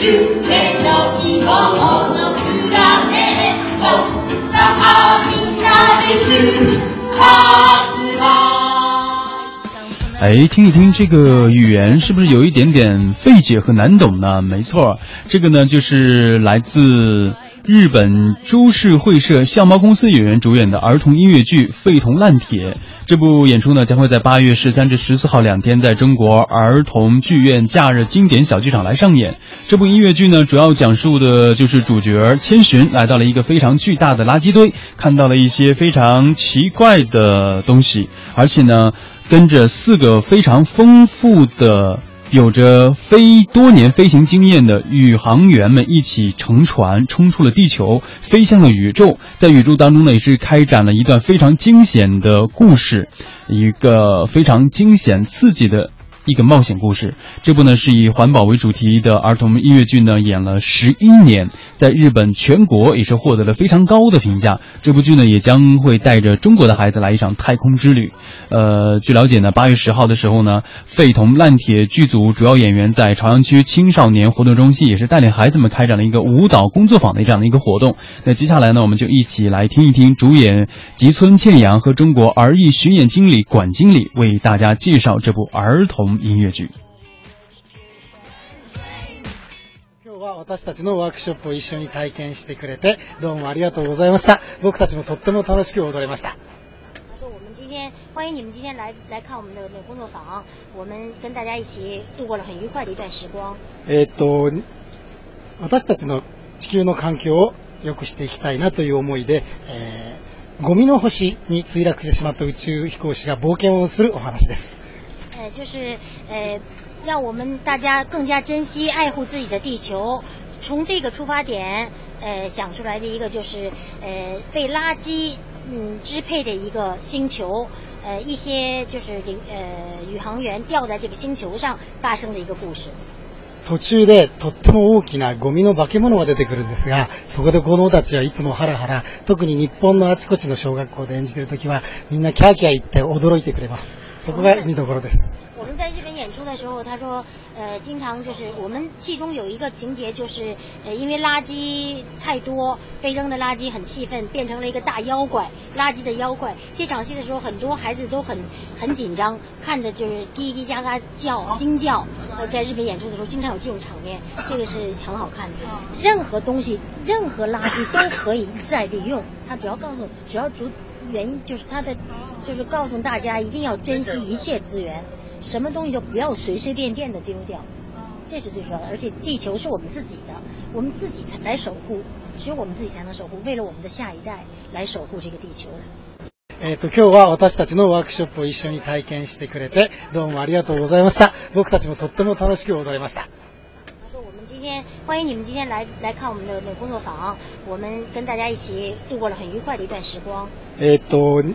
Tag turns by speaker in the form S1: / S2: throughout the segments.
S1: ち
S2: 哎，听一听这个语言是不是有一点点费解和难懂呢？没错，这个呢就是来自日本株式会社相猫公司演员主演的儿童音乐剧《废铜烂铁》。这部演出呢将会在八月十三至十四号两天在中国儿童剧院假日经典小剧场来上演。这部音乐剧呢主要讲述的就是主角千寻来到了一个非常巨大的垃圾堆，看到了一些非常奇怪的东西，而且呢。跟着四个非常丰富的、有着飞多年飞行经验的宇航员们一起乘船冲出了地球，飞向了宇宙。在宇宙当中呢，也是开展了一段非常惊险的故事，一个非常惊险刺激的。一个冒险故事，这部呢是以环保为主题的儿童音乐剧呢，演了十一年，在日本全国也是获得了非常高的评价。这部剧呢也将会带着中国的孩子来一场太空之旅。呃，据了解呢，八月十号的时候呢，废铜烂铁剧组主要演员在朝阳区青少年活动中心也是带领孩子们开展了一个舞蹈工作坊的这样的一个活动。那接下来呢，我们就一起来听一听主演吉村健阳和中国儿艺巡演经理管经理为大家介绍这部儿童。音乐剧。
S3: 今日は私たちのワークショップを一緒に体験してくれて、どうもありがとうございました。僕たちもとっても楽しく踊れました。：“
S4: 今天欢迎你们今天来来看我们的那工作坊，我们跟大家一起度过了很愉快的一段时光。
S3: えっと、私たちの地球の環境を良くしていきたいなという思いで、えーゴミの星に墜落してしまった宇宙飛行士が冒険をするお話です。
S4: 呃，就是呃，让我们大家更加珍惜、爱护自己的地球。从这个出发点，呃，想出来的一个就是呃被垃圾嗯支配的一个星球，呃一些就是领呃宇航员掉在这个星球上发生的一个故事。
S3: 途中でとっても大きなゴミの化け物が出てくるんですが、そこで子供たちはいつもハラハラ、特に日本のあちこちの小学校で演じているときは、みんなキャーキャー言って驚いてくれます。 そこが見どころです。
S4: 我们在日本演出的时候，他说，呃，经常就是我们其中有一个情节，就是呃，因为垃圾太多，被扔的垃圾很气愤，变成了一个大妖怪，垃圾的妖怪。这场戏的时候，很多孩子都很很紧张，看着就是叽叽喳喳叫、惊叫。呃，在日本演出的时候，经常有这种场面，这个是很好看的。任何东西，任何垃圾都可以再利用。他主要告诉，主要主原因就是他的， 就是告诉大家，一定要珍惜一切资源，什么东西就不要随随便便的丢掉，这是最重要的。而且地球是我们自己的，我们自己才来守护，只有我们自己才能守护，为了我们的下一代来守护这个地球。
S3: えっと今日は私たちのワークショップを一緒に体験してくれて、どうもありがとうございました。僕たちもとっても楽しく踊ました。
S4: 他说我们今天欢迎你们今天来来看我们的那工作，我们跟大家一起度过了很愉快的一段时光。
S3: えっと。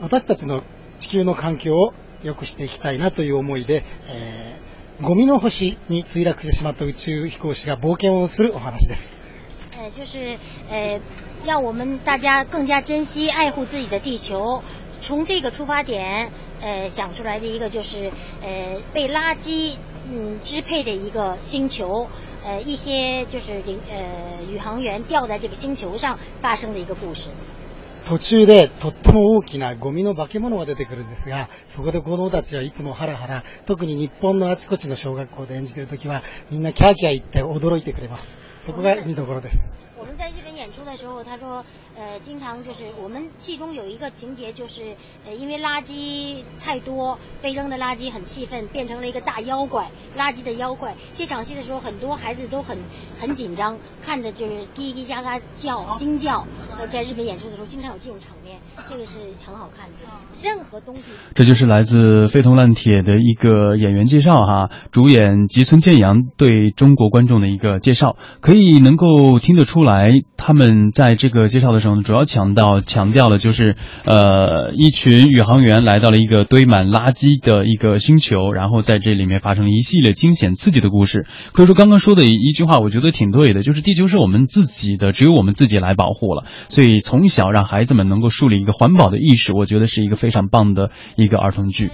S3: 私たちの地球の環境を良くしていきたいなという思いで、えーゴミの星に墜落してしまった宇宙飛行士が冒険をするお話です。
S4: 呃，就是呃，让我们大家更加珍惜、爱护自己的地球。从这个出发点，呃，想出来的一个就是呃被垃圾嗯支配的一个星球，呃一些就是领呃宇航员掉在这个星球上发生的一个故事。
S3: 途中でとっても大きなゴミの化け物が出てくるんですが、そこで子供たちはいつもハラハラ、特に日本のあちこちの小学校で演じているときは、みんなキャーキャー言って驚いてくれます。そこが見どころです。
S4: 的时候，他说，呃，经常就是我们戏中有一个情节，就是呃，因为垃圾太多，被扔的垃圾很气愤，变成了一个大妖怪，垃圾的妖怪。这场戏的时候，很多孩子都很很紧张，看着就是叽叽喳喳叫、惊叫。呃，在日本演出的时候，经常有这种场面，这个是很好看的。任何东西，
S2: 这就是来自《废铜烂铁》的一个演员介绍哈，主演吉村健阳对中国观众的一个介绍，可以能够听得出来，他们嗯在这个介绍的时候，主要强调强调了就是呃一群宇航员来到了一个堆满垃圾的一个星球，然后在这里面发生一系列惊险刺激的故事。可以说刚刚说的一句话，我觉得挺对的，就是地球是我们自己的，只有我们自己来保护了。所以从小让孩子们能够树立一个环保的意识，我觉得是一个非常棒的一个儿童剧。